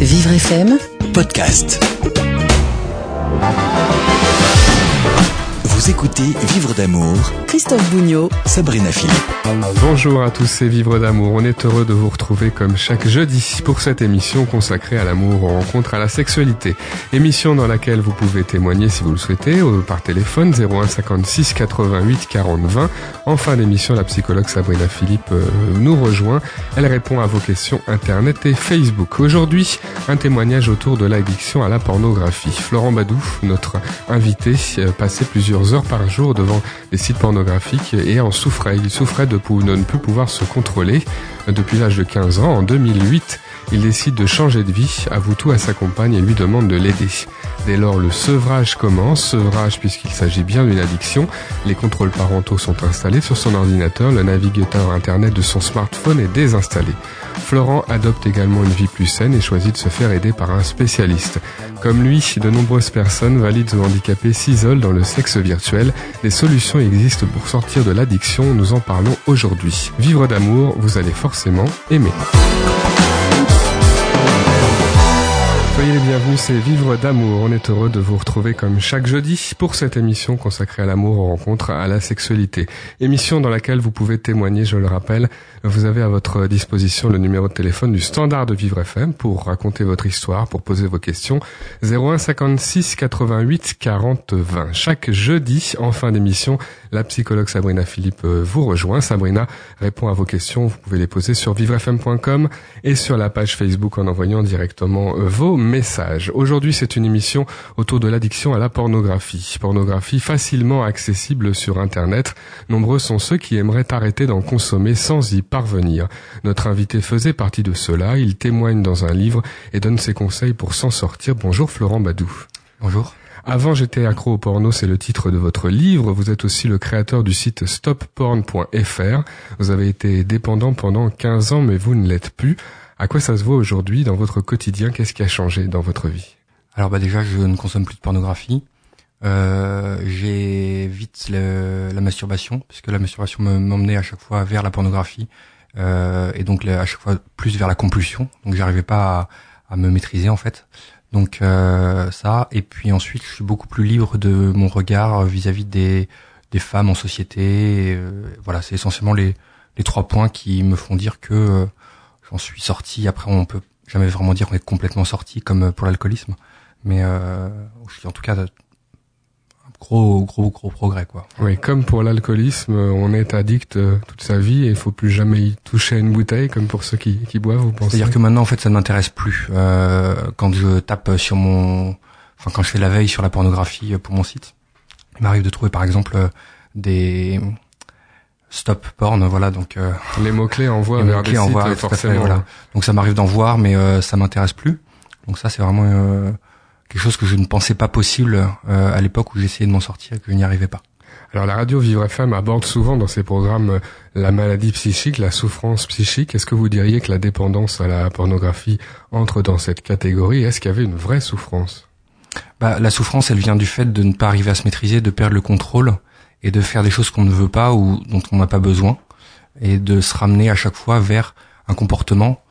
Vivre FM podcast. Vous écoutez Vivre d'amour, Christophe Bougnot Sabrina Philippe. Bonjour à tous et Vivre d'amour. On est heureux de vous retrouver comme chaque jeudi pour cette émission consacrée à l'amour, aux rencontres, à la sexualité. Émission dans laquelle vous pouvez témoigner si vous le souhaitez par téléphone 01 56 88 40 20. En fin d'émission, la psychologue Sabrina Philippe euh, nous rejoint. Elle répond à vos questions internet et Facebook. Aujourd'hui, un témoignage autour de l'addiction à la pornographie. Florent Badou, notre invité, euh, passait plusieurs heures par jour devant les sites pornographiques et en souffrait. Il souffrait de, ne plus pouvoir se contrôler. Depuis l'âge de 15 ans, en 2008, il décide de changer de vie, avoue tout à sa compagne et lui demande de l'aider. Dès lors, le sevrage commence, sevrage puisqu'il s'agit bien d'une addiction. Les contrôles parentaux sont installés sur son ordinateur, le navigateur internet de son smartphone est désinstallé. Florent adopte également une vie plus saine et choisit de se faire aider par un spécialiste. Comme lui, de nombreuses personnes valides ou handicapées s'isolent dans le sexe virtuel. Des solutions existent pour sortir de l'addiction, nous en parlons aujourd'hui. Vivre d'amour, vous allez forcément aimer. Soyez les bienvenus, c'est Vivre d'amour. On est heureux de vous retrouver comme chaque jeudi pour cette émission consacrée à l'amour, aux rencontres, à la sexualité. Émission dans laquelle vous pouvez témoigner, je le rappelle. Vous avez à votre disposition le numéro de téléphone du standard de Vivre FM pour raconter votre histoire, pour poser vos questions. 01 56 88 40 20. Chaque jeudi, en fin d'émission, la psychologue Sabrina Philippe euh, vous rejoint. Sabrina répond à vos questions. Vous pouvez les poser sur vivrefm.com et sur la page Facebook en envoyant directement euh, vos message. Aujourd'hui, c'est une émission autour de l'addiction à la pornographie. Pornographie facilement accessible sur Internet. Nombreux sont ceux qui aimeraient arrêter d'en consommer sans y parvenir. Notre invité faisait partie de cela. Il témoigne dans un livre et donne ses conseils pour s'en sortir. Bonjour Florent Badou. Bonjour. Avant j'étais accro au porno, c'est le titre de votre livre. Vous êtes aussi le créateur du site stopporn.fr. Vous avez été dépendant pendant 15 ans mais vous ne l'êtes plus. À quoi ça se voit aujourd'hui dans votre quotidien? Qu'est-ce qui a changé dans votre vie? Alors bah déjà, je ne consomme plus de pornographie. Euh, j'évite la masturbation puisque la masturbation m'emmenait à chaque fois vers la pornographie euh, et donc à chaque fois plus vers la compulsion. Donc j'arrivais pas à, me maîtriser en fait. Donc euh, ça et puis ensuite je suis beaucoup plus libre de mon regard vis-à-vis des, des femmes en société. Euh, voilà, c'est essentiellement les, les trois points qui me font dire que euh, j'en suis sorti. Après, on peut jamais vraiment dire qu'on est complètement sorti comme euh, pour l'alcoolisme, mais euh, je suis en tout cas gros gros gros progrès quoi. Oui, comme pour l'alcoolisme, on est addict euh, toute sa vie et il faut plus jamais y toucher à une bouteille comme pour ceux qui, qui boivent. Vous pensez C'est-à-dire que maintenant en fait ça ne m'intéresse plus. Euh, quand je tape sur mon, enfin quand je fais la veille sur la pornographie pour mon site, il m'arrive de trouver par exemple des stop porn, voilà. Donc euh, les mots clés envoient vers des sites, forcément. voilà. Donc ça m'arrive d'en voir, mais euh, ça m'intéresse plus. Donc ça, c'est vraiment euh, quelque chose que je ne pensais pas possible à l'époque où j'essayais de m'en sortir que je n'y arrivais pas. Alors la radio Vivre FM aborde souvent dans ses programmes la maladie psychique, la souffrance psychique. Est-ce que vous diriez que la dépendance à la pornographie entre dans cette catégorie? Est-ce qu'il y avait une vraie souffrance? Bah, La souffrance, elle vient du fait de ne pas arriver à se maîtriser, de perdre le contrôle et de faire des choses qu'on ne veut pas ou dont on n'a pas besoin et de se ramener à chaque fois vers un comportement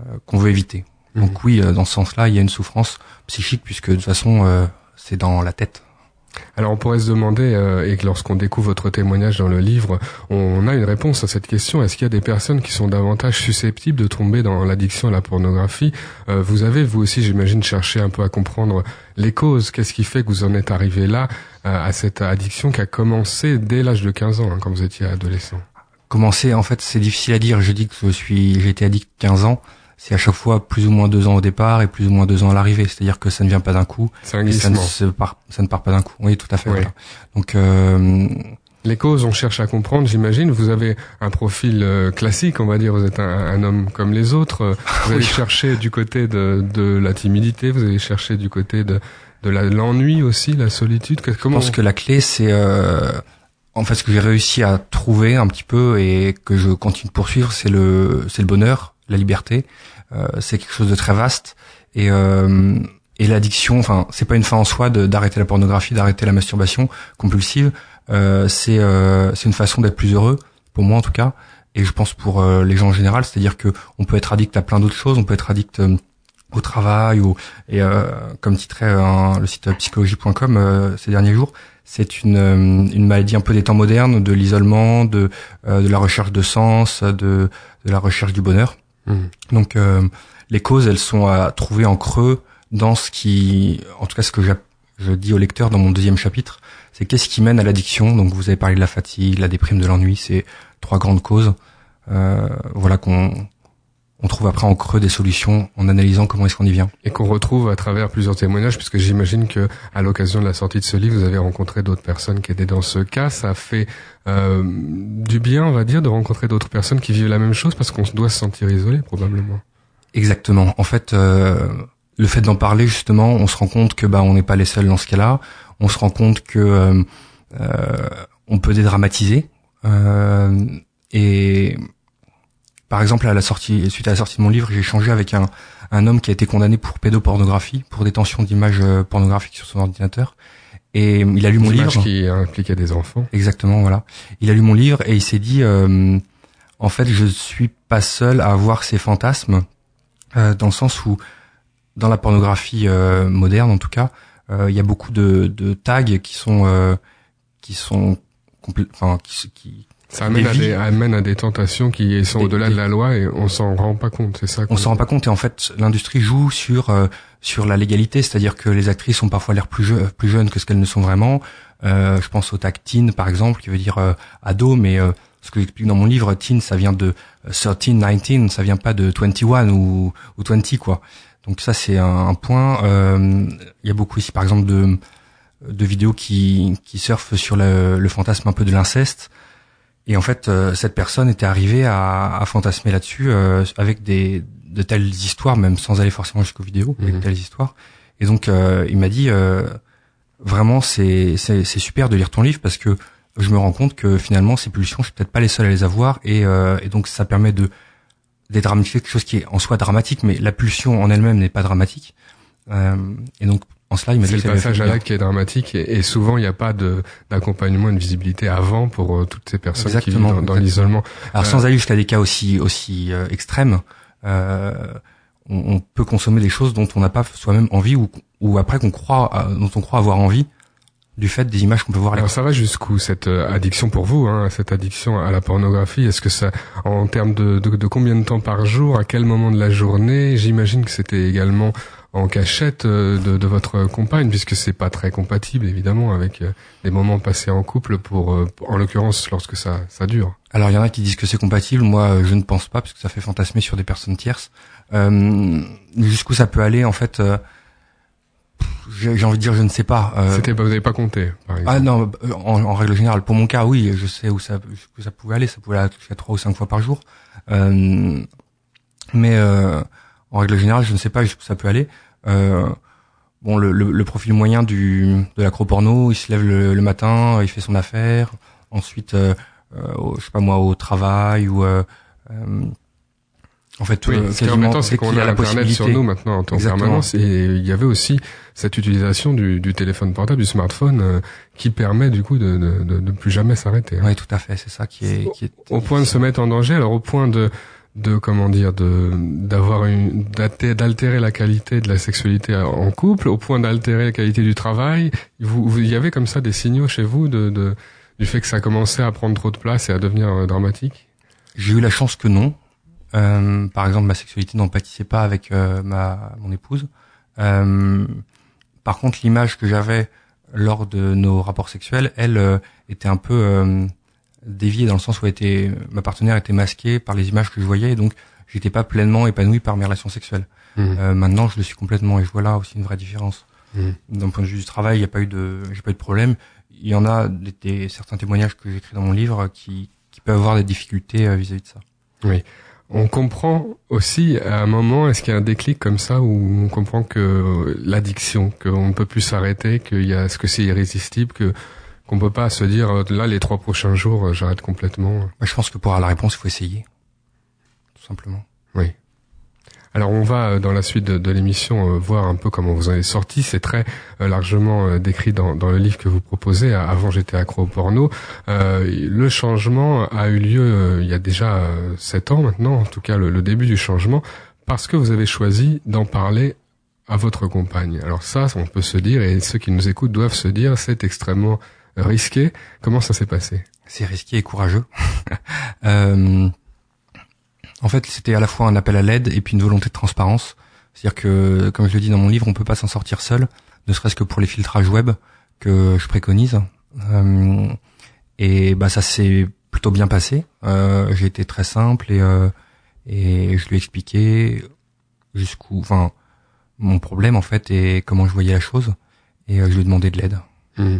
euh, qu'on veut éviter. Donc mhm. oui, euh, dans ce sens-là, il y a une souffrance psychique puisque de toute façon, euh, c'est dans la tête. Alors on pourrait se demander, euh, et que lorsqu'on découvre votre témoignage dans le livre, on a une réponse à cette question. Est-ce qu'il y a des personnes qui sont davantage susceptibles de tomber dans l'addiction à la pornographie? Euh, Vous avez, vous aussi, j'imagine, cherché un peu à comprendre les causes. Qu'est-ce qui fait que vous en êtes arrivé là, euh, à cette addiction qui a commencé dès l'âge de 15 ans, hein, quand vous étiez adolescent? Commencer, en fait, c'est difficile à dire. Je dis que je suis, j'ai été addict 15 ans c'est à chaque fois plus ou moins deux ans au départ et plus ou moins deux ans à l'arrivée. C'est-à-dire que ça ne vient pas d'un coup. C'est un ça ne, part, ça ne part pas d'un coup. Oui, tout à fait. Donc euh, les causes, on cherche à comprendre, j'imagine. Vous avez un profil euh, classique, on va dire. Vous êtes un, homme comme les autres. Vous allez chercher du côté de, de la timidité. Vous allez chercher du côté de de l'ennui aussi, la solitude. Comment Je pense que la clé, c'est euh, en fait ce que j'ai réussi à trouver un petit peu et que je continue de poursuivre, c'est le c'est le bonheur, la liberté. Euh, c'est quelque chose de très vaste et euh, et l'addiction, enfin, c'est pas une fin en soi d'arrêter la pornographie, d'arrêter la masturbation compulsive. Euh, c'est euh, c'est une façon d'être plus heureux, pour moi en tout cas, et je pense pour les gens en général. C'est-à-dire que on peut être addict à plein d'autres choses, on peut être addict au travail ou et comme titrait le site psychologie.com ces derniers jours, c'est une, une maladie un peu des temps modernes, de l'isolement, de de la recherche de sens, de de la recherche du bonheur. Mmh. Donc les causes, elles sont à trouver en creux dans ce qui, en tout cas, ce que je dis au lecteur dans mon deuxième chapitre, c'est qu'est-ce qui mène à l'addiction. Donc vous avez parlé de la fatigue, la déprime, de l'ennui, c'est trois grandes causes. Euh, voilà qu'on on trouve après en creux des solutions en analysant comment est-ce qu'on y vient. Et qu'on retrouve à travers plusieurs témoignages, puisque j'imagine que à l'occasion de la sortie de ce livre, vous avez rencontré d'autres personnes qui étaient dans ce cas. Ça a fait euh, du bien, on va dire, de rencontrer d'autres personnes qui vivent la même chose, parce qu'on doit se sentir isolé probablement. Exactement. En fait, euh, le fait d'en parler justement, on se rend compte que bah on n'est pas les seuls dans ce cas-là. On se rend compte que euh, euh, on peut dédramatiser. et par exemple, à la sortie, suite à la sortie de mon livre, j'ai échangé avec un, un homme qui a été condamné pour pédopornographie, pour détention d'images pornographiques sur son ordinateur. Et il a lu mon livre. qui impliquait des enfants. Exactement, voilà. Il a lu mon livre et il s'est dit, en fait, je suis pas seul à avoir ces fantasmes euh, dans le sens où dans la pornographie euh, moderne en tout cas, euh, il y a beaucoup de, de, tags qui sont qui sont enfin qui, qui ça amène à, des, amène à des tentations qui sont au-delà de la loi et on s'en rend pas compte, c'est ça. On s'en rend pas compte et en fait l'industrie joue sur sur la légalité, c'est-à-dire que les actrices ont parfois l'air plus, plus jeunes que ce qu'elles ne sont vraiment. Euh, je pense au tag teen par exemple, qui veut dire ado, mais ce que j'explique dans mon livre, teen, ça vient de 13, 19, ça vient pas de 21 ou, ou 20, quoi. Donc ça, c'est un, point. Euh, il y a beaucoup ici, par exemple, de, de vidéos qui, qui surfent sur le, le fantasme un peu de l'inceste. Et en fait, euh, cette personne était arrivée à, à fantasmer là-dessus euh, avec des de telles histoires, même sans aller forcément jusqu'aux vidéos, avec de mhm. telles histoires. Et donc, il m'a dit, vraiment, c'est super de lire ton livre parce que je me rends compte que finalement ces pulsions, je suis peut-être pas les seuls à les avoir, et, euh, et donc ça permet de dédramatiser quelque chose qui est en soi dramatique, mais la pulsion en elle-même n'est pas dramatique. Euh, et donc en cela, il m'a dit c'est le passage à l'acte qui est dramatique, et, souvent il n'y a pas de d'accompagnement et de visibilité avant pour euh, toutes ces personnes qui vivent dans, l'isolement. Alors sans aller jusqu'à des cas aussi aussi euh, extrêmes. Euh, on, on, peut consommer des choses dont on n'a pas soi-même envie ou, ou après qu'on croit dont on croit avoir envie du fait des images qu'on peut voir. Alors ça va jusqu'où cette euh, addiction pour vous, hein, cette addiction à la pornographie? Est-ce que ça, en termes de, de, de, combien de temps par jour, à quel moment de la journée? J'imagine que c'était également en cachette euh, de, de, votre compagne, puisque c'est pas très compatible évidemment avec euh, les moments passés en couple, pour, en l'occurrence lorsque ça, ça dure. Alors il y en a qui disent que c'est compatible, moi je ne pense pas, parce que ça fait fantasmer sur des personnes tierces. Euh, jusqu'où ça peut aller en fait j'ai envie de dire, je ne sais pas. Euh, C'était, vous n'avez pas compté, par exemple. Ah non, euh, en, en, règle générale, pour mon cas, oui, je sais où ça, où ça pouvait aller. Ça pouvait aller jusqu'à trois ou cinq fois par jour. Euh, mais euh, en règle générale, je ne sais pas jusqu'où ça peut aller. Euh, bon, le, le, le, profil moyen du de l'acro-porno, il se lève le, le, matin, il fait son affaire. Ensuite, euh, je sais pas moi, au travail ou en fait, oui, ce qui est embêtant, c'est qu'on a, Internet sur nous maintenant en temps permanence, et il y avait aussi cette utilisation du, du téléphone portable, du smartphone, euh, qui permet du coup de ne de, de, plus jamais s'arrêter. Hein. Oui, tout à fait, c'est ça qui est, qui est au point de se mettre en danger. Alors au point de de comment dire de d'avoir une d'altérer la qualité de la sexualité en couple, au point d'altérer la qualité du travail. Vous, vous, il y avait comme ça des signaux chez vous de, de du fait que ça commençait à prendre trop de place et à devenir euh, dramatique? J'ai eu la chance que non. Euh, par exemple, ma sexualité n'empathisait pas avec euh, ma mon épouse. Euh, par contre, l'image que j'avais lors de nos rapports sexuels, elle euh, était un peu euh, déviée dans le sens où était, ma partenaire était masquée par les images que je voyais, et donc j'étais pas pleinement épanoui par mes relations sexuelles. Mmh. maintenant, je le suis complètement, et je vois là aussi une vraie différence. Mmh. D'un point de vue du travail, il n'y a pas eu de, j'ai pas eu de problème. Il y en a des, certains témoignages que j'écris dans mon livre qui, qui peuvent avoir des difficultés vis à -vis de ça. Oui on comprend aussi à un moment, est-ce qu'il y a un déclic comme ça où on comprend que l'addiction, qu'on ne peut plus s'arrêter, qu'il y a ce que c'est irrésistible, que qu'on peut pas se dire là les trois prochains jours j'arrête complètement? je pense que pour avoir la réponse il faut essayer, tout simplement. Oui. Alors on va euh, dans la suite de, l'émission euh, voir un peu comment vous en êtes sorti. C'est très euh, largement décrit dans, le livre que vous proposez. Avant j'étais accro au porno. le changement a eu lieu il y a déjà sept ans maintenant, en tout cas le, début du changement parce que vous avez choisi d'en parler à votre compagne. Alors ça, on peut se dire, et ceux qui nous écoutent doivent se dire, c'est extrêmement risqué. Comment ça s'est passé? C'est risqué et courageux. en fait, c'était à la fois un appel à l'aide et puis une volonté de transparence. C'est-à-dire que, comme je le dis dans mon livre, on peut pas s'en sortir seul, ne serait-ce que pour les filtrages web que je préconise. Euh, et bah ça s'est plutôt bien passé. Euh, J'ai été très simple et euh, et je lui ai expliqué jusqu'où, enfin, mon problème en fait et comment je voyais la chose. Et euh, je lui ai demandé de l'aide. Mmh.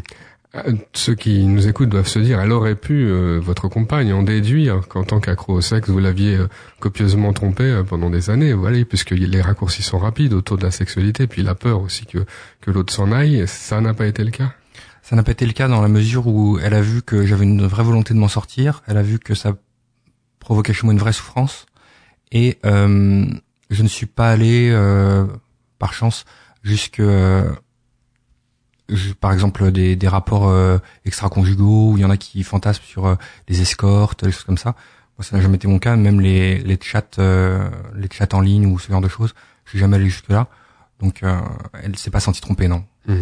Ceux qui nous écoutent doivent se dire, elle aurait pu, euh, votre compagne, en déduire qu'en tant qu'accro au sexe, vous l'aviez euh, copieusement trompé euh, pendant des années, voilà, puisque les raccourcis sont rapides autour de la sexualité, puis la peur aussi que, que l'autre s'en aille. Ça n'a pas été le cas? Ça n'a pas été le cas dans la mesure où elle a vu que j'avais une vraie volonté de m'en sortir, elle a vu que ça provoquait chez moi une vraie souffrance, et euh, je ne suis pas allé, euh, par chance, jusque par exemple des, des rapports euh, extra-conjugaux où il y en a qui fantasment sur euh, les escortes, les choses comme ça. Moi, ça n'a jamais été mon cas. Même les, les chats, euh, les chats en ligne ou ce genre de choses, je suis jamais allé jusque là. Donc, euh, elle s'est pas sentie trompée, non. Mmh.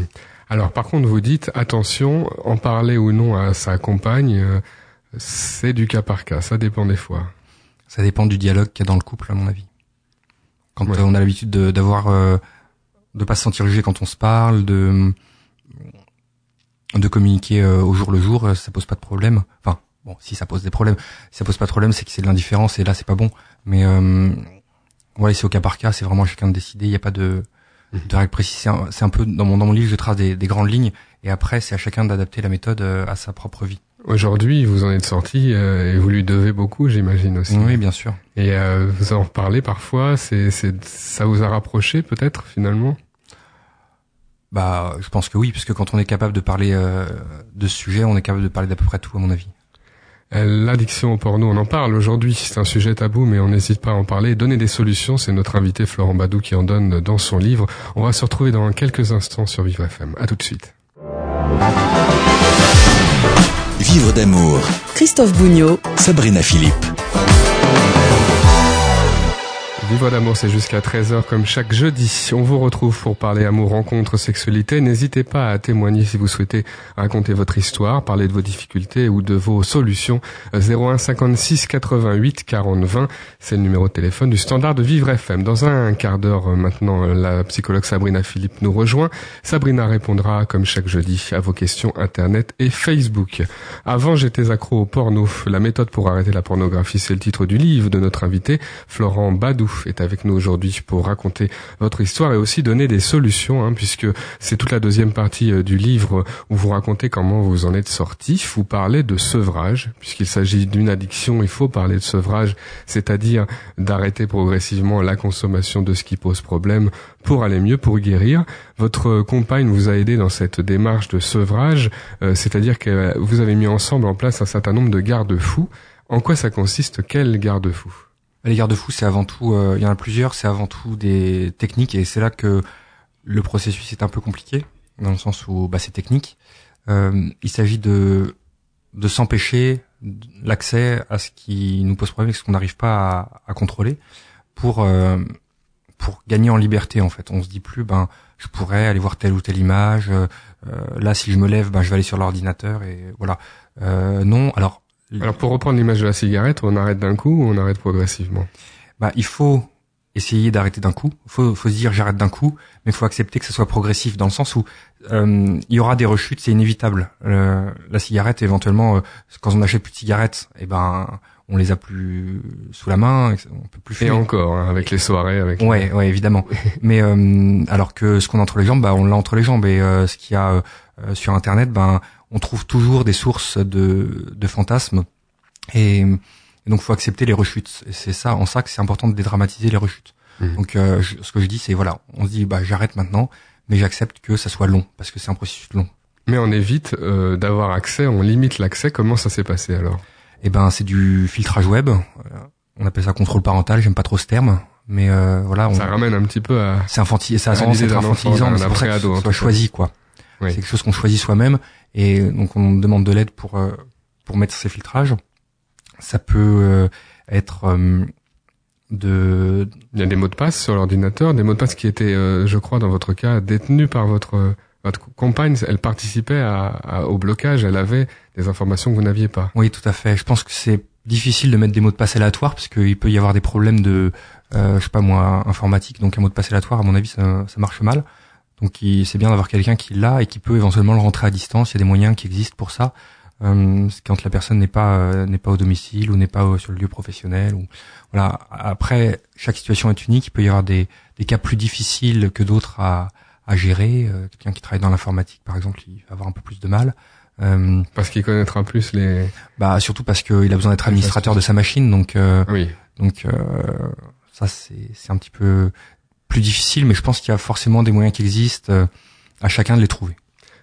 Alors, par contre, vous dites attention, en parler ou non à sa compagne, euh, c'est du cas par cas. Ça dépend des fois. Ça dépend du dialogue qu'il y a dans le couple, à mon avis. Quand ouais. on a l'habitude d'avoir, de pas se sentir jugé quand on se parle, de de communiquer euh, au jour le jour, euh, ça pose pas de problème. Enfin, bon, si ça pose des problèmes, si ça pose pas de problème, c'est que c'est de l'indifférence et là c'est pas bon. Mais euh, voilà, c'est au cas par cas, c'est vraiment à chacun de décider. Il n'y a pas de, de règle précise. C'est un, un, peu dans mon dans mon livre, je trace des, des grandes lignes et après c'est à chacun d'adapter la méthode euh, à sa propre vie. Aujourd'hui, vous en êtes sorti euh, et vous lui devez beaucoup, j'imagine aussi. Oui, bien sûr. Et euh, vous en reparlez parfois. C'est ça vous a rapproché peut-être finalement? Bah, je pense que oui, puisque quand on est capable de parler euh, de ce sujet, on est capable de parler d'à peu près tout, à mon avis. L'addiction au porno, on en parle aujourd'hui, c'est un sujet tabou, mais on n'hésite pas à en parler. Donner des solutions, c'est notre invité Florent Badou qui en donne dans son livre. On va se retrouver dans quelques instants sur Vivre FM. À tout de suite. Vivre d'amour. Christophe Bougnot. Sabrina Philippe. Vivre d'amour, c'est jusqu'à 13h comme chaque jeudi. On vous retrouve pour parler amour, rencontre, sexualité. N'hésitez pas à témoigner si vous souhaitez raconter votre histoire, parler de vos difficultés ou de vos solutions. 01 56 88 40 20, c'est le numéro de téléphone du standard de Vivre FM. Dans un quart d'heure maintenant, la psychologue Sabrina Philippe nous rejoint. Sabrina répondra comme chaque jeudi à vos questions Internet et Facebook. Avant, j'étais accro au porno. La méthode pour arrêter la pornographie, c'est le titre du livre de notre invité, Florent Est avec nous aujourd'hui pour raconter votre histoire et aussi donner des solutions, hein, puisque c'est toute la deuxième partie euh, du livre où vous racontez comment vous en êtes sorti. Vous parlez de sevrage, puisqu'il s'agit d'une addiction, il faut parler de sevrage, c'est-à-dire d'arrêter progressivement la consommation de ce qui pose problème pour aller mieux, pour guérir. Votre compagne vous a aidé dans cette démarche de sevrage, euh, c'est-à-dire que vous avez mis ensemble en place un certain nombre de garde-fous. En quoi ça consiste? Quel garde-fou? Les garde-fous, c'est avant tout, euh, il y en a plusieurs, c'est avant tout des techniques et c'est là que le processus est un peu compliqué dans le sens où bah, c'est technique. Euh, il s'agit de de s'empêcher l'accès à ce qui nous pose problème ce qu'on n'arrive pas à, à, contrôler pour euh, pour gagner en liberté en fait. On se dit plus ben je pourrais aller voir telle ou telle image. Euh, là si je me lève ben je vais aller sur l'ordinateur et voilà. Euh, non alors alors pour reprendre l'image de la cigarette, on arrête d'un coup ou on arrête progressivement? Bah il faut essayer d'arrêter d'un coup. Faut faut se dire j'arrête d'un coup, mais il faut accepter que ce soit progressif dans le sens où euh, il y aura des rechutes, c'est inévitable. Euh, la cigarette éventuellement euh, quand on n'achète plus de cigarettes, et eh ben on les a plus sous la main, on peut plus fumer. Et encore hein, avec les soirées avec Ouais, ouais, évidemment. mais euh, alors que ce qu'on a entre les jambes, bah on l'a entre les jambes et euh, ce qu'il y a euh, sur internet, ben on trouve toujours des sources de, de fantasmes et, et donc faut accepter les rechutes. Et c'est ça, en ça que c'est important de dédramatiser les rechutes. Mmh. Donc euh, je, ce que je dis, c'est voilà, on se dit bah j'arrête maintenant, mais j'accepte que ça soit long parce que c'est un processus long. Mais on évite euh, d'avoir accès, on limite l'accès. Comment ça s'est passé alors? Eh ben c'est du filtrage web. On appelle ça contrôle parental. J'aime pas trop ce terme, mais euh, voilà. On... Ça ramène un petit peu à. C'est infantil, ça a tendance à être infantilisant, c'est pour ça que soit choisi quoi. Oui. C'est quelque chose qu'on choisit soi-même et donc on demande de l'aide pour euh, pour mettre ces filtrages. Ça peut euh, être euh, de. Il y a des mots de passe sur l'ordinateur, des mots de passe qui étaient, je crois, dans votre cas, détenus par votre votre compagne. Elle participait à, au blocage. Elle avait des informations que vous n'aviez pas. Oui, tout à fait. Je pense que c'est difficile de mettre des mots de passe aléatoires parce qu'il peut y avoir des problèmes de, euh, je sais pas moi, informatique. Donc un mot de passe aléatoire, à mon avis, ça, ça marche mal. Donc c'est bien d'avoir quelqu'un qui l'a et qui peut éventuellement le rentrer à distance. Il y a des moyens qui existent pour ça. Euh, quand la personne n'est pas euh, n'est pas au domicile ou n'est pas sur le lieu professionnel ou voilà. Après chaque situation est unique. Il peut y avoir des, des cas plus difficiles que d'autres à, à gérer. Euh, quelqu'un qui travaille dans l'informatique par exemple il va avoir un peu plus de mal. Euh, parce qu'il connaîtra plus les bah surtout parce qu'il a besoin d'être administrateur de sa machine. Donc oui. donc ça c'est c'est un petit peu plus difficile mais je pense qu'il y a forcément des moyens qui existent à chacun de les trouver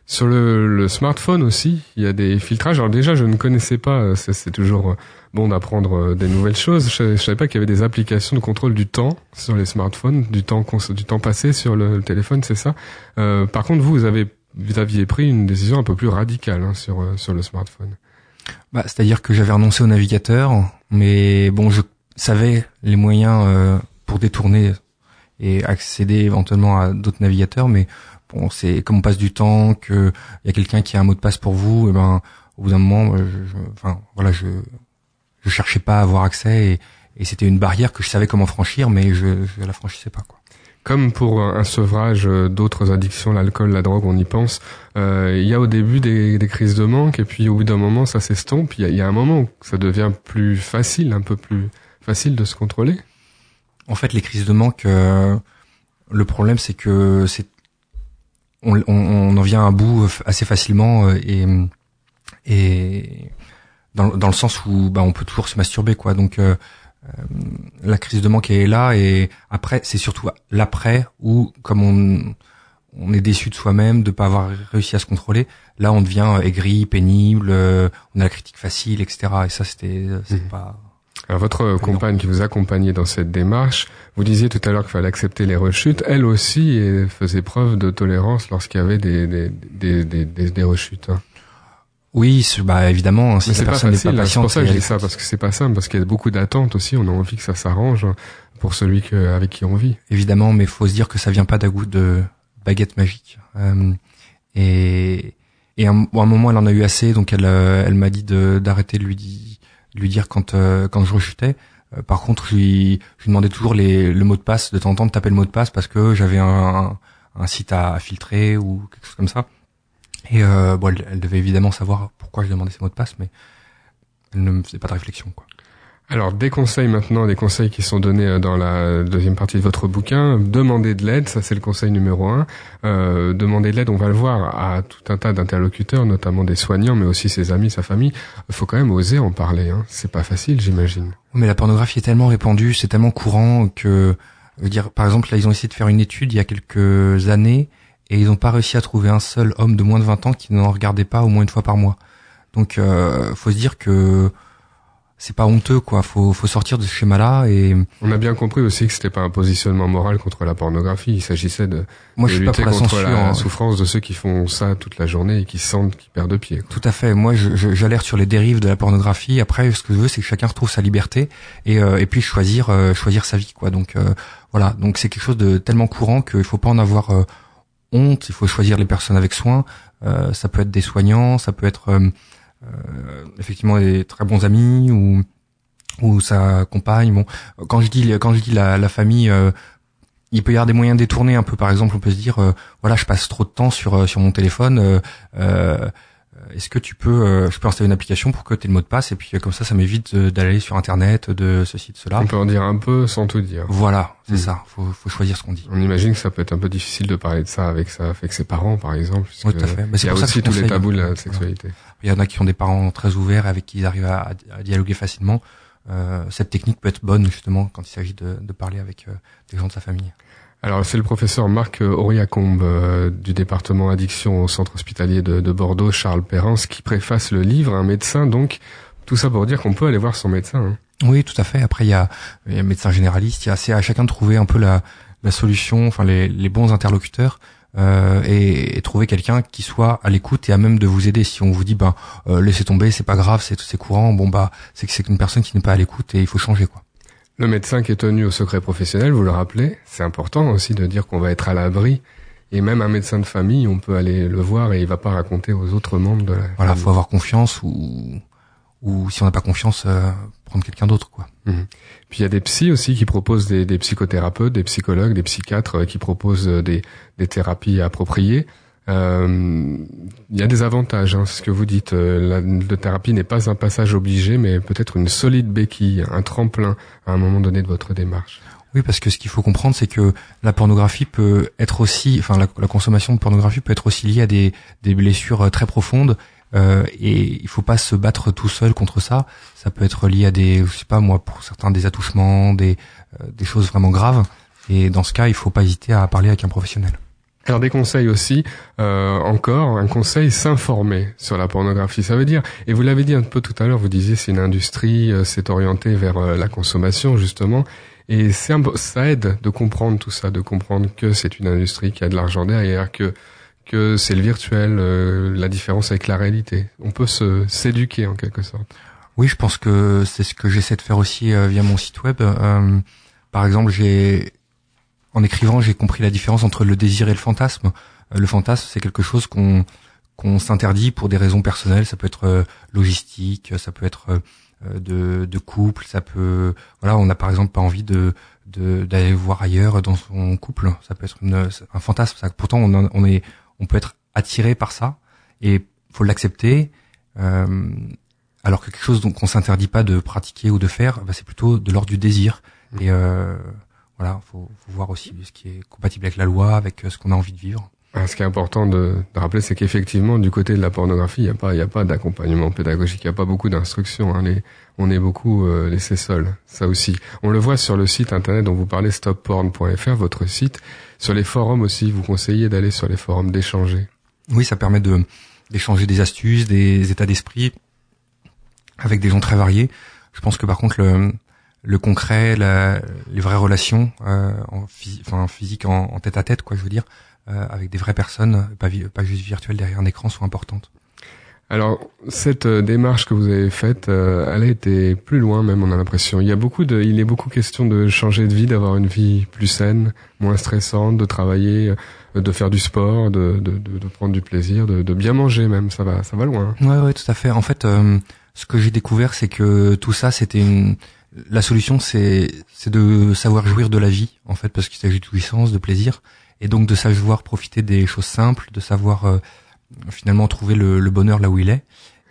sur le, le, smartphone aussi, il y a des filtrages. Alors déjà, je ne connaissais pas. Euh, c'est toujours euh, bon d'apprendre euh, des nouvelles choses. Je, je savais pas qu'il y avait des applications de contrôle du temps sur les smartphones, du temps du temps passé sur le, téléphone, c'est ça. Euh, par contre, vous, vous avez vous aviez pris une décision un peu plus radicale hein, sur sur le smartphone. Bah, c'est-à-dire que j'avais renoncé au navigateur, mais bon, je savais les moyens pour détourner et accéder éventuellement à d'autres navigateurs, mais bon, c'est comme on passe du temps, que il y a quelqu'un qui a un mot de passe pour vous, et ben au bout d'un moment, je, enfin voilà, je je cherchais pas à avoir accès et, et c'était une barrière que je savais comment franchir, mais je, je la franchissais pas quoi. Comme pour un sevrage d'autres addictions, l'alcool, la drogue, on y pense. Euh, il y a au début des, des, crises de manque et puis au bout d'un moment ça s'estompe. Il y a, un moment où ça devient plus facile, un peu plus facile de se contrôler. En fait, les crises de manque, euh, le problème c'est que c'est on, on, en vient à bout euh, assez facilement euh, et et dans, dans le sens où bah, on peut toujours se masturber quoi donc euh, la crise de manque est là et après c'est surtout l'après où comme on on est déçu de soi-même de pas avoir réussi à se contrôler là on devient aigri pénible on a la critique facile etc et ça c'était c'est mmh. pas alors votre compagne qui vous accompagnait dans cette démarche, vous disiez tout à l'heure qu'il fallait accepter les rechutes. Elle aussi faisait preuve de tolérance lorsqu'il y avait des, des, des, des, des rechutes. Hein. Oui, bah évidemment. Hein, si c'est pas facile. C'est pour ça que je dis ça parce que c'est pas simple, parce qu'il y a beaucoup d'attentes aussi. On a envie que ça s'arrange pour celui que, avec qui on vit. Évidemment, mais faut se dire que ça vient pas d'un goût de baguette magique. Euh, et et à un, un, moment, elle en a eu assez, donc elle, euh, elle m'a dit d'arrêter de lui dire lui dire quand euh, quand je rechutais. Euh, par contre, je lui, je lui demandais toujours les, le mot de passe, de temps en temps de taper le mot de passe parce que j'avais un, un, site à, filtrer ou quelque chose comme ça. Et euh, bon, elle, elle, devait évidemment savoir pourquoi je demandais ces mots de passe, mais elle ne me faisait pas de réflexion. Quoi. Alors des conseils maintenant, des conseils qui sont donnés euh, dans la deuxième partie de votre bouquin. Demander de l'aide, ça c'est le conseil numéro un. Euh, demander de l'aide, on va le voir à tout un tas d'interlocuteurs, notamment des soignants, mais aussi ses amis, sa famille. Il faut quand même oser en parler. Hein. C'est pas facile, j'imagine. Mais la pornographie est tellement répandue, c'est tellement courant que, dire, par exemple, là ils ont essayé de faire une étude il y a quelques années et ils n'ont pas réussi à trouver un seul homme de moins de 20 ans qui n'en regardait pas au moins une fois par mois. Donc, euh, faut se dire que c'est pas honteux quoi. Faut faut sortir de ce schéma là et on a bien compris aussi que c'était pas un positionnement moral contre la pornographie. Il s'agissait de, moi, je lutter la contre la hein. souffrance de ceux qui font ça toute la journée et qui sentent qu'ils perdent pied tout à fait. Moi j'alerte sur les dérives de la pornographie. Après ce que je veux c'est que chacun retrouve sa liberté et euh, et puis choisir euh, choisir sa vie quoi. Donc euh, voilà. Donc c'est quelque chose de tellement courant qu'il faut pas en avoir honte. Il faut choisir les personnes avec soin. Ça peut être des soignants ça peut être euh, effectivement des très bons amis ou ou sa compagne. Bon, quand je dis quand je dis la, la famille, euh, il peut y avoir des moyens détournés un peu. Par exemple, on peut se dire, euh, voilà, je passe trop de temps sur sur mon téléphone. Euh, est-ce que tu peux, euh, je peux installer une application pour que tu aies le mot de passe et puis euh, comme ça, ça m'évite d'aller sur internet, de ceci, de cela. On peut en dire un peu sans tout dire. Voilà, c'est hmm. ça. Faut, faut choisir ce qu'on dit. On imagine que ça peut être un peu difficile de parler de ça avec ça, avec ses parents, par exemple. Oui, tout à fait. il y a aussi tous les tabous de la sexualité. Il y en a qui ont des parents très ouverts avec qui ils arrivent à, à dialoguer facilement. Euh, cette technique peut être bonne justement quand il s'agit de, de, parler avec euh, des gens de sa famille. Alors c'est le professeur Marc Auriacombe euh, du département addiction au centre hospitalier de, de, Bordeaux, Charles Perrance, qui préface le livre, un médecin donc. Tout ça pour dire qu'on peut aller voir son médecin. Hein. Oui, tout à fait. Après, il y a, il y a un médecin généraliste. Il y a assez à chacun de trouver un peu la, la solution, enfin les, les bons interlocuteurs. Euh, et, et, trouver quelqu'un qui soit à l'écoute et à même de vous aider. Si on vous dit ben laissez tomber, c'est pas grave, c'est c'est courant, bon bah c'est que c'est une personne qui n'est pas à l'écoute et il faut changer quoi. Le médecin qui est tenu au secret professionnel, vous le rappelez, c'est important aussi de dire qu'on va être à l'abri. Et même un médecin de famille, on peut aller le voir et il va pas raconter aux autres membres de la Voilà, faut avoir confiance ou ou si on n'a pas confiance, euh, prendre quelqu'un d'autre, quoi. Mhm. Puis il y a des psys aussi qui proposent des, des psychothérapeutes, des psychologues, des psychiatres euh, qui proposent euh, des, des thérapies appropriées. Euh, il y a des avantages, hein, ce que vous dites. La, la thérapie n'est pas un passage obligé, mais peut-être une solide béquille, un tremplin à un moment donné de votre démarche. Oui, parce que ce qu'il faut comprendre, c'est que la pornographie peut être aussi, enfin, la, la, consommation de pornographie peut être aussi liée à des, des blessures très profondes euh, et il faut pas se battre tout seul contre ça. Ça peut être lié à des, je sais pas moi, pour certains des attouchements, des, euh, des choses vraiment graves. Et dans ce cas, il faut pas hésiter à parler avec un professionnel. Alors des conseils aussi, euh, encore un conseil, s'informer sur la pornographie. Ça veut dire, et vous l'avez dit un peu tout à l'heure, vous disiez c'est une industrie, euh, c'est orienté vers euh, la consommation justement, et ça aide de comprendre tout ça, de comprendre que c'est une industrie qui a de l'argent derrière, que que c'est le virtuel, euh, la différence avec la réalité. On peut se s'éduquer en quelque sorte. Oui, je pense que c'est ce que j'essaie de faire aussi euh, via mon site web. Euh, par exemple, j'ai en écrivant, j'ai compris la différence entre le désir et le fantasme. le fantasme, c'est quelque chose qu'on qu'on s'interdit pour des raisons personnelles. Ça peut être logistique, ça peut être de, de couple, ça peut voilà, on a par exemple pas envie de d'aller voir ailleurs dans son couple. Ça peut être une, un fantasme. Ça, pourtant, on, on est on peut être attiré par ça et faut l'accepter. Euh, alors que quelque chose qu'on ne s'interdit pas de pratiquer ou de faire, bah, c'est plutôt de l'ordre du désir. Mmh. Et euh, voilà, faut, faut voir aussi ce qui est compatible avec la loi, avec euh, ce qu'on a envie de vivre. Ah, ce qui est important de, de rappeler, c'est qu'effectivement, du côté de la pornographie, il n'y a pas, il y a pas d'accompagnement pédagogique, il n'y a pas beaucoup d'instructions. Hein. on est beaucoup euh, laissé seul. Ça aussi, on le voit sur le site internet dont vous parlez, stopporn.fr, votre site. Sur les forums aussi, vous conseillez d'aller sur les forums, d'échanger. Oui, ça permet de d'échanger des astuces, des états d'esprit avec des gens très variés. Je pense que par contre le, le concret, les vraies relations, euh, en, physique, en, tête à tête, quoi, je veux dire, euh, avec des vraies personnes, pas, pas juste virtuelles derrière un écran, sont importantes. Alors cette euh, démarche que vous avez faite, euh, elle a été plus loin même, on a l'impression. Il y a beaucoup de, il est beaucoup question de changer de vie, d'avoir une vie plus saine, moins stressante, de travailler, euh, de faire du sport, de, de, de, prendre du plaisir, de, de, bien manger même. Ça va, ça va loin. Ouais, ouais, tout à fait. En fait, ce que j'ai découvert, c'est que tout ça, c'était une, la solution, c'est, c'est de savoir jouir de la vie, en fait, parce qu'il s'agit de jouissance, de plaisir, et donc de savoir profiter des choses simples, de savoir finalement trouver le, le, bonheur là où il est.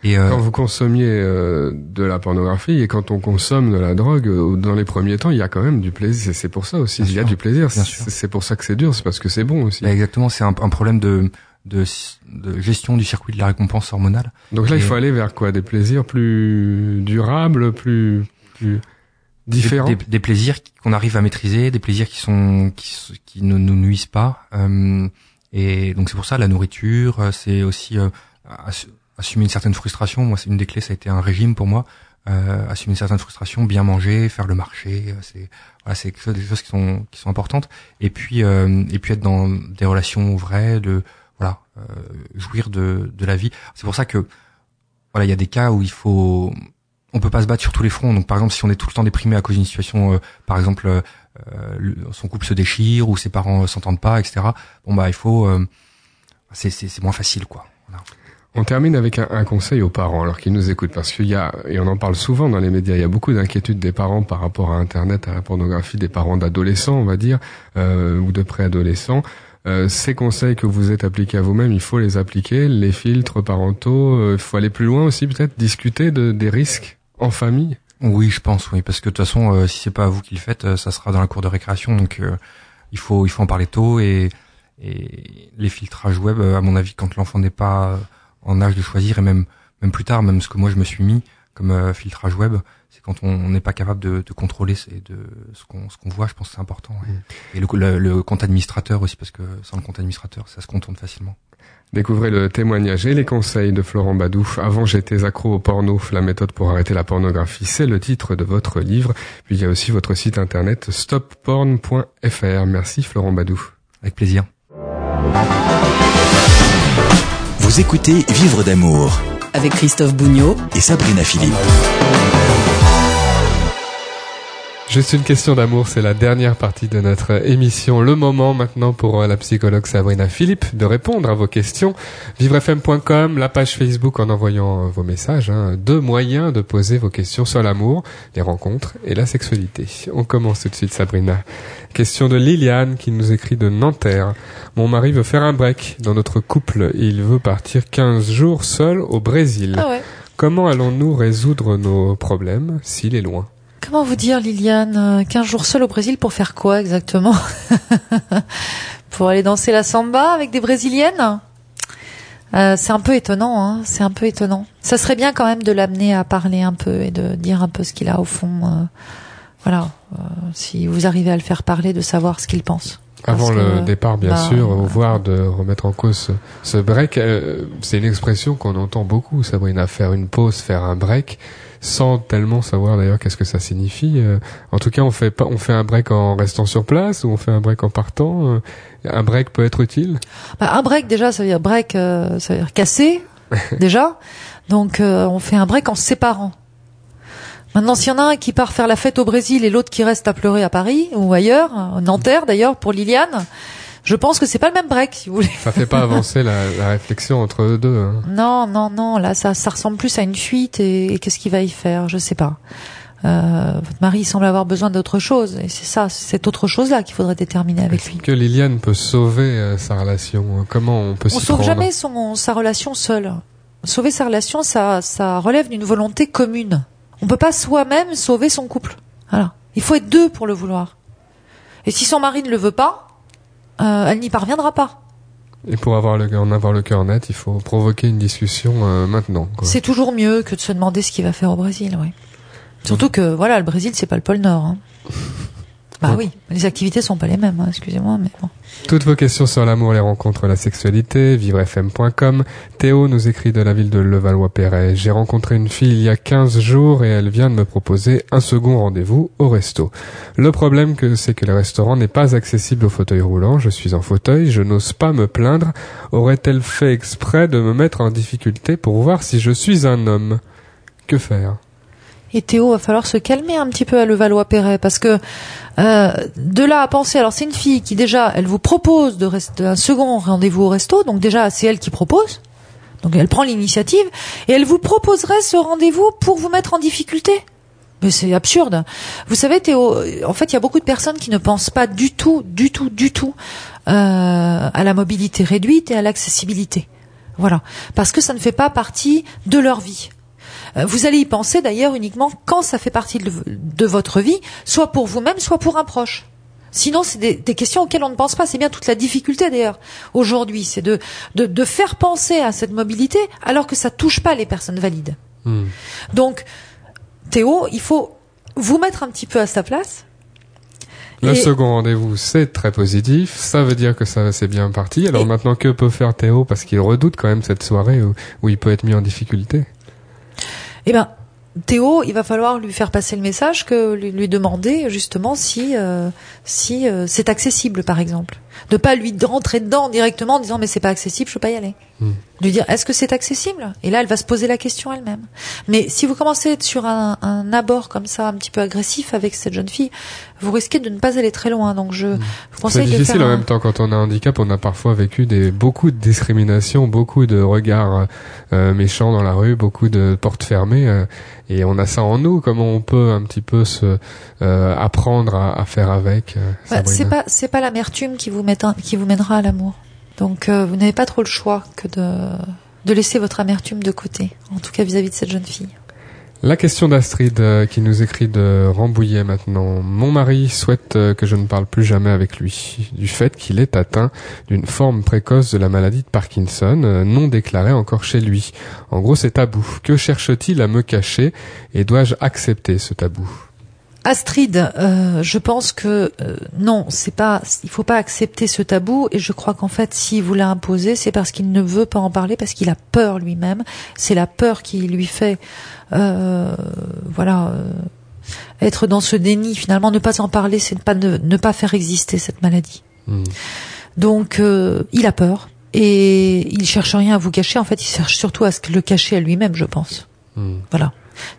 Et euh... Quand vous consommiez euh, de la pornographie et quand on consomme de la drogue, euh, dans les premiers temps, il y a quand même du plaisir. C'est pour ça aussi. il y a du plaisir. C'est pour ça que c'est dur. C'est parce que c'est bon aussi. Bah exactement. C'est un, un, problème de, de, de, gestion du circuit de la récompense hormonale. Donc là, il faut aller vers quoi? Des plaisirs plus durables, plus, plus différents? Des, des, plaisirs qu'on arrive à maîtriser, des plaisirs qui sont qui, qui ne nous nuisent pas. Euh, et donc c'est pour ça la nourriture, euh, c'est aussi euh, assumer une certaine frustration. Moi, c'est une des clés, ça a été un régime pour moi. Euh, assumer une certaine frustration, bien manger, faire le marché, euh, c'est voilà, c'est des choses qui sont qui sont importantes. Et puis euh, et puis être dans des relations vraies, de voilà, euh, jouir de de la vie. C'est pour ça que voilà, il y a des cas où il faut on peut pas se battre sur tous les fronts. Donc par exemple, si on est tout le temps déprimé à cause d'une situation, par exemple son couple se déchire ou ses parents s'entendent pas, etc. Bon bah il faut, euh, c'est moins facile quoi. On termine avec un, un, conseil aux parents, alors qu'ils nous écoutent, parce qu'il y a, et on en parle souvent dans les médias, il y a beaucoup d'inquiétudes des parents par rapport à Internet, à la pornographie, des parents d'adolescents, on va dire, euh, ou de préadolescents. Euh, ces conseils que vous êtes appliqués à vous-même, il faut les appliquer, les filtres parentaux, euh, il faut aller plus loin aussi, peut-être discuter de, des risques en famille? Oui, je pense, oui, parce que de toute façon, euh, si c'est pas vous qui le faites, euh, ça sera dans la cour de récréation, donc euh, il faut il faut en parler tôt et, et les filtrages web, à mon avis, quand l'enfant n'est pas en âge de choisir et même même plus tard, même ce que moi je me suis mis comme filtrage web, c'est quand on n'est pas capable de, de contrôler de ce qu'on ce qu'on voit, je pense que c'est important. Mm. Et le, le, le compte administrateur aussi, parce que sans le compte administrateur, ça se contourne facilement. Découvrez le témoignage et les conseils de Florent Badouf. Avant j'étais accro au porno, la méthode pour arrêter la pornographie, c'est le titre de votre livre. Puis il y a aussi votre site internet stopporn.fr. Merci Florent Badouf. Avec plaisir. Vous écoutez Vivre d'amour avec Christophe Bougnot et Sabrina Philippe. Juste une question d'amour, c'est la dernière partie de notre émission. Le moment maintenant pour euh, la psychologue Sabrina Philippe de répondre à vos questions. Vivrefm.com, la page Facebook en envoyant euh, vos messages. Hein. Deux moyens de poser vos questions sur l'amour, les rencontres et la sexualité. On commence tout de suite Sabrina. Question de Liliane qui nous écrit de Nanterre. Mon mari veut faire un break dans notre couple. Il veut partir 15 jours seul au Brésil. Ah ouais. Comment allons-nous résoudre nos problèmes s'il est loin? Comment vous dire, Liliane 15 jours seul au Brésil pour faire quoi exactement Pour aller danser la samba avec des Brésiliennes euh, C'est un peu étonnant, hein c'est un peu étonnant. Ça serait bien quand même de l'amener à parler un peu et de dire un peu ce qu'il a au fond. euh, voilà, euh, si vous arrivez à le faire parler, de savoir ce qu'il pense. Avant Parce le que, départ, bien bah, sûr, voire de remettre en cause ce, break, euh, c'est une expression qu'on entend beaucoup, Sabrina, faire une pause, faire un break, sans tellement savoir d'ailleurs qu'est-ce que ça signifie. Euh, en tout cas, on fait pas, on fait un break en restant sur place ou on fait un break en partant. euh, un break peut être utile? Bah, un break déjà, ça veut dire break, euh, ça veut dire casser déjà. Donc euh, on fait un break en se séparant. Maintenant, s'il y en a un qui part faire la fête au Brésil et l'autre qui reste à pleurer à Paris ou ailleurs, à Nanterre d'ailleurs pour Liliane, je pense que c'est pas le même break, si vous voulez. Ça fait pas avancer la, la réflexion entre eux deux. hein. Non, non, non. Là, ça, ça ressemble plus à une fuite et, et qu'est-ce qu'il va y faire Je sais pas. Euh, votre mari semble avoir besoin d'autre chose et c'est ça, c'est cette autre chose-là qu'il faudrait déterminer avec lui. Que Liliane peut sauver euh, sa relation. Comment on peut On sauve prendre jamais son, sa relation seule. Sauver sa relation, ça, ça relève d'une volonté commune. On peut pas soi-même sauver son couple. Voilà. Il faut être deux pour le vouloir. Et si son mari ne le veut pas, euh, elle n'y parviendra pas. Et pour avoir le, en avoir le cœur net, il faut provoquer une discussion euh, maintenant. C'est toujours mieux que de se demander ce qu'il va faire au Brésil, oui. Surtout que, voilà, le Brésil, c'est pas le pôle Nord. hein. Bah oui, les activités sont pas les mêmes, hein, excusez-moi, mais bon. Toutes vos questions sur l'amour, les rencontres, la sexualité, vivrefm.com. Théo nous écrit de la ville de Levallois-Perret. J'ai rencontré une fille il y a 15 jours et elle vient de me proposer un second rendez-vous au resto. Le problème que c'est que le restaurant n'est pas accessible au fauteuil roulant. Je suis en fauteuil, je n'ose pas me plaindre. Aurait-elle fait exprès de me mettre en difficulté pour voir si je suis un homme? Que faire? Et Théo, va falloir se calmer un petit peu à Levallois-Perret parce que euh, de là à penser, alors c'est une fille qui déjà, elle vous propose de rester un second rendez-vous au resto, donc déjà c'est elle qui propose, donc elle prend l'initiative et elle vous proposerait ce rendez-vous pour vous mettre en difficulté. Mais c'est absurde. Vous savez, Théo, en fait, il y a beaucoup de personnes qui ne pensent pas du tout, du tout, du tout euh, à la mobilité réduite et à l'accessibilité. Voilà, parce que ça ne fait pas partie de leur vie. Euh, Vous allez y penser d'ailleurs uniquement quand ça fait partie de, de votre vie, soit pour vous-même, soit pour un proche. Sinon, c'est des, des questions auxquelles on ne pense pas. C'est bien toute la difficulté d'ailleurs aujourd'hui, c'est de, de, de faire penser à cette mobilité alors que ça touche pas les personnes valides. Hmm. Donc, Théo, il faut vous mettre un petit peu à sa place. Le Et- second rendez-vous, c'est très positif. Ça veut dire que ça c'est bien parti. Alors Et- maintenant, que peut faire Théo? Parce qu'il redoute quand même cette soirée où, où il peut être mis en difficulté. Eh ben, Théo, il va falloir lui faire passer le message que lui, demander justement si euh, si euh, c'est accessible, par exemple. De pas lui rentrer dedans directement en disant mais c'est pas accessible, je peux pas y aller. Hmm. Lui dire est-ce que c'est accessible? Et là, elle va se poser la question elle-même. Mais si vous commencez à être sur un, un abord comme ça, un petit peu agressif avec cette jeune fille, vous risquez de ne pas aller très loin. Donc je vous Hmm. C'est conseille de difficile en un- même temps quand on a un handicap. On a parfois vécu des beaucoup de discrimination, beaucoup de regards euh, méchants dans la rue, beaucoup de portes fermées, euh, et on a ça en nous. Comment on peut un petit peu se euh, apprendre à, à faire avec euh, Bah, c'est pas c'est pas l'amertume qui vous qui vous mènera à l'amour. Donc euh, vous n'avez pas trop le choix que de laisser votre amertume de côté, en tout cas vis-à-vis de cette jeune fille. La question d'Astrid euh, qui nous écrit de Rambouillet maintenant. Mon mari souhaite euh, que je ne parle plus jamais avec lui du fait qu'il est atteint d'une forme précoce de la maladie de Parkinson non déclarée encore chez lui. En gros, c'est tabou. Que cherche-t-il à me cacher et dois-je accepter ce tabou? Astrid, euh, je pense que euh, non, c'est pas, il faut pas accepter ce tabou. Et je crois qu'en fait, s'il vous l'a imposé, c'est parce qu'il ne veut pas en parler, parce qu'il a peur lui-même. C'est la peur qui lui fait, euh, voilà, euh, être dans ce déni. Finalement, ne pas en parler, c'est ne pas ne, ne pas faire exister cette maladie. Hmm. Donc, euh, il a peur et il cherche rien à vous cacher. En fait, il cherche surtout à se le cacher à lui-même, je pense. Hmm. Voilà.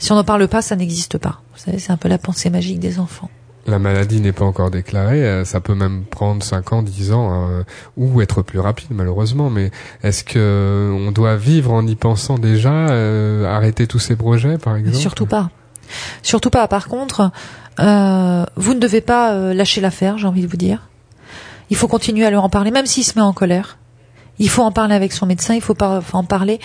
Si on n'en parle pas, ça n'existe pas. Vous savez, c'est un peu la pensée magique des enfants. la maladie n'est pas encore déclarée, euh, ça peut même prendre 5 ans, 10 ans, hein, ou être plus rapide malheureusement. Mais est-ce que on doit vivre en y pensant déjà, euh, arrêter tous ces projets par exemple? Surtout pas. Surtout pas. Par contre, euh, vous ne devez pas euh, lâcher l'affaire, j'ai envie de vous dire. Il faut continuer à lui en parler, même s'il se met en colère. Il faut en parler avec son médecin, il faut, en parler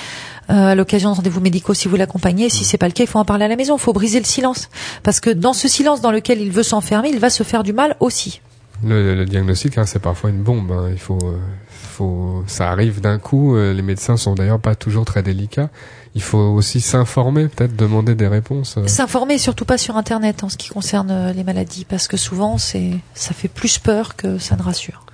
euh, à l'occasion de rendez-vous médicaux si vous l'accompagnez. Si c'est pas le cas, il faut en parler à la maison. Il faut briser le silence, parce que dans ce silence dans lequel il veut s'enfermer, il va se faire du mal aussi. Le, le diagnostic, hein, c'est parfois une bombe. hein. Il faut, euh, faut, ça arrive d'un coup. euh, Les médecins sont d'ailleurs pas toujours très délicats. Il faut aussi s'informer, peut-être demander des réponses. S'informer, surtout pas sur Internet en ce qui concerne les maladies, parce que souvent c'est, ça fait plus peur que ça ne rassure.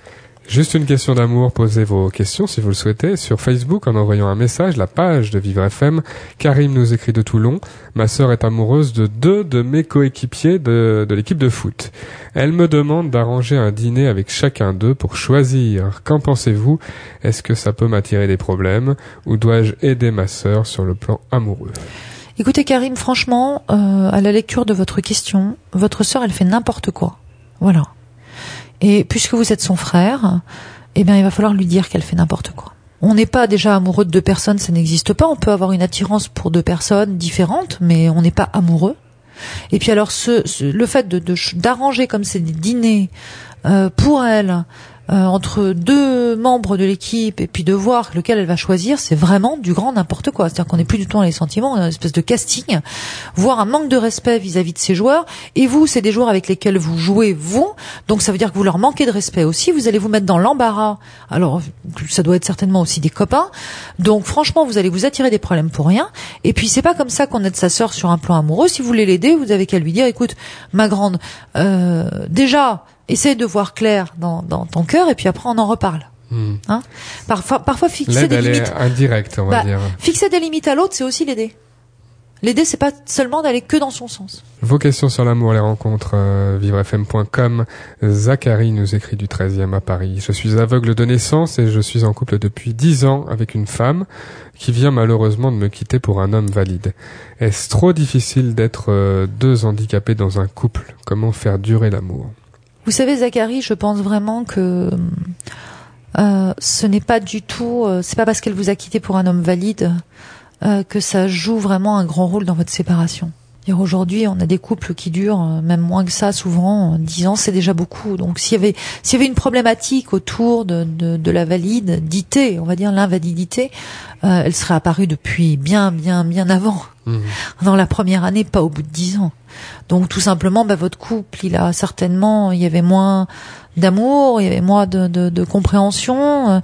Juste une question d'amour, posez vos questions si vous le souhaitez sur Facebook en envoyant un message, la page de Vivre FM. Karim nous écrit de Toulon. Ma sœur est amoureuse de deux de mes coéquipiers de, de l'équipe de foot. Elle me demande d'arranger un dîner avec chacun d'eux pour choisir. Qu'en pensez-vous? Est-ce que ça peut m'attirer des problèmes? Ou dois-je aider ma sœur sur le plan amoureux? Écoutez Karim, franchement, euh, à la lecture de votre question, votre sœur, elle fait n'importe quoi. Voilà. Et puisque vous êtes son frère, eh bien, il va falloir lui dire qu'elle fait n'importe quoi. On n'est pas déjà amoureux de deux personnes, ça n'existe pas. On peut avoir une attirance pour deux personnes différentes, mais on n'est pas amoureux. Et puis alors, ce, ce- le fait de d'arranger comme c'est des dîners euh, pour elle euh, entre deux membres de l'équipe et puis de voir lequel elle va choisir, c'est vraiment du grand n'importe quoi. C'est-à-dire qu'on n'est plus du tout dans les sentiments, on une espèce de casting, voire un manque de respect vis-à-vis de ces joueurs. Et vous, c'est des joueurs avec lesquels vous jouez vous, donc ça veut dire que vous leur manquez de respect aussi. Vous allez vous mettre dans l'embarras. Alors ça doit être certainement aussi des copains. Donc franchement, vous allez vous attirer des problèmes pour rien. Et puis c'est pas comme ça qu'on aide sa sœur sur un plan amoureux. Si vous voulez l'aider, vous avez qu'à lui dire, écoute, ma grande, euh, déjà, essaye de voir clair dans, dans ton cœur et puis après on en reparle. Hmm. Hein? Parfois, parfois fixer des limites. est indirecte, on va Bah, dire. Fixer des limites à l'autre, c'est aussi l'aider. L'aider, c'est pas seulement d'aller que dans son sens. Vos questions sur l'amour, les rencontres, euh, vivrefm.com. Zachary nous écrit du 13e à Paris. Je suis aveugle de naissance et je suis en couple depuis 10 ans avec une femme qui vient malheureusement de me quitter pour un homme valide. Est-ce trop difficile d'être euh, deux handicapés dans un couple? Comment faire durer l'amour? Vous savez, Zachary, je pense vraiment que euh, ce n'est pas du tout, euh, c'est pas parce qu'elle vous a quitté pour un homme valide euh, que ça joue vraiment un grand rôle dans votre séparation. Aujourd'hui, on a des couples qui durent euh, même moins que ça, souvent euh, 10 ans, c'est déjà beaucoup. Donc, s'il y avait, s'il y avait une problématique autour de, de, de la validité, on va dire l'invalidité, euh, elle serait apparue depuis bien, bien, bien avant. Dans la première année, pas au bout de 10 ans. Donc, tout simplement, bah, votre couple, il a certainement, il y avait moins d'amour, il y avait moins de, de, de compréhension, euh,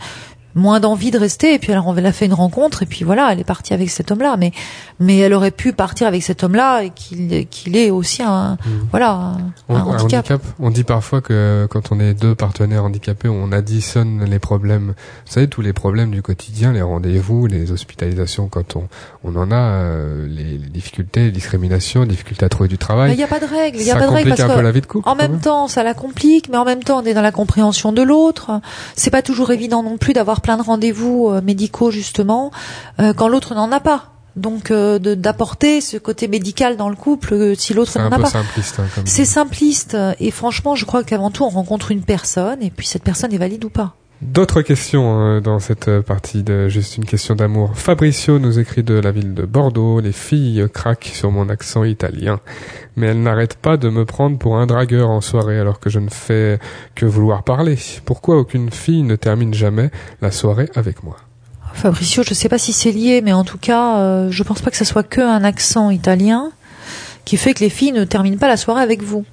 moins d'envie de rester. Et puis alors on a fait une rencontre et puis voilà, elle est partie avec cet homme-là. Mais mais elle aurait pu partir avec cet homme-là et qu'il qu'il ait aussi un voilà un, On, handicap. On dit parfois que quand on est deux partenaires handicapés, on additionne les problèmes. Vous savez, tous les problèmes du quotidien, les rendez-vous, les hospitalisations quand on, on en a, euh, les, les difficultés, les discriminations, les difficultés à trouver du travail. Il n'y a pas de règle, il y a pas de règle complique parce un que peu la vie de couple. En quand même temps, ça la complique, mais en même temps, on est dans la compréhension de l'autre. C'est pas toujours évident non plus d'avoir plein de rendez-vous euh, médicaux justement euh, quand l'autre n'en a pas. Donc euh, de- d'apporter ce côté médical dans le couple euh, si l'autre n'en a pas. simpliste. hein, C'est simpliste et franchement, je crois qu'avant tout, on rencontre une personne et puis cette personne est valide ou pas. D'autres questions euh, dans cette partie de juste une question d'amour. Fabricio nous écrit de la ville de Bordeaux. Les filles craquent sur mon accent italien, mais elles n'arrêtent pas de me prendre pour un dragueur en soirée alors que je ne fais que vouloir parler. Pourquoi aucune fille ne termine jamais la soirée avec moi? Fabricio, je sais pas si c'est lié, mais en tout cas, euh, je pense pas que ce soit que un accent italien qui fait que les filles ne terminent pas la soirée avec vous.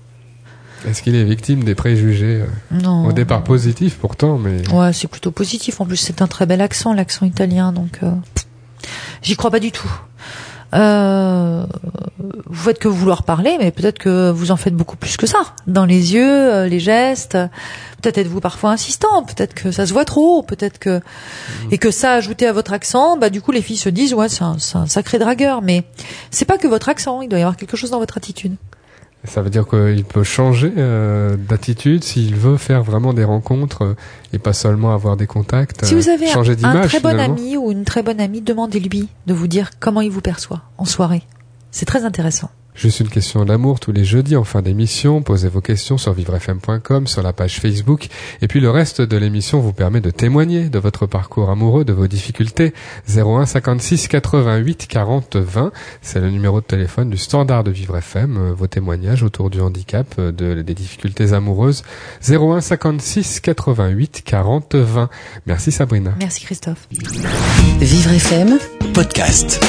Est-ce qu'il est victime des préjugés euh, Non. au départ positifs pourtant, mais Ouais, c'est plutôt positif. En plus, c'est un très bel accent, l'accent italien, donc euh, j'y crois pas du tout. Euh, vous faites que vouloir parler, mais peut-être que vous en faites beaucoup plus que ça. Dans les yeux, euh, les gestes. Peut-être êtes-vous parfois insistant. Peut-être que ça se voit trop. Peut-être que et que ça ajouté à votre accent, bah du coup les filles se disent ouais c'est un, c'est un sacré dragueur. Mais c'est pas que votre accent. Il doit y avoir quelque chose dans votre attitude. Ça veut dire qu'il peut changer euh, d'attitude s'il veut faire vraiment des rencontres euh, et pas seulement avoir des contacts. Si euh, vous avez un, changer un très bon finalement. ami ou une très bonne amie, demandez-lui de vous dire comment il vous perçoit en soirée. C'est très intéressant. Juste une question d'amour tous les jeudis en fin d'émission. Posez vos questions sur vivrefm.com, sur la page Facebook. Et puis le reste de l'émission vous permet de témoigner de votre parcours amoureux, de vos difficultés. 01 56 88 40 20. C'est le numéro de téléphone du standard de Vivre FM. Euh, Vos témoignages autour du handicap, euh, de, des difficultés amoureuses. 01 56 88 40 20. Merci Sabrina. Merci Christophe. Vivre FM Podcast.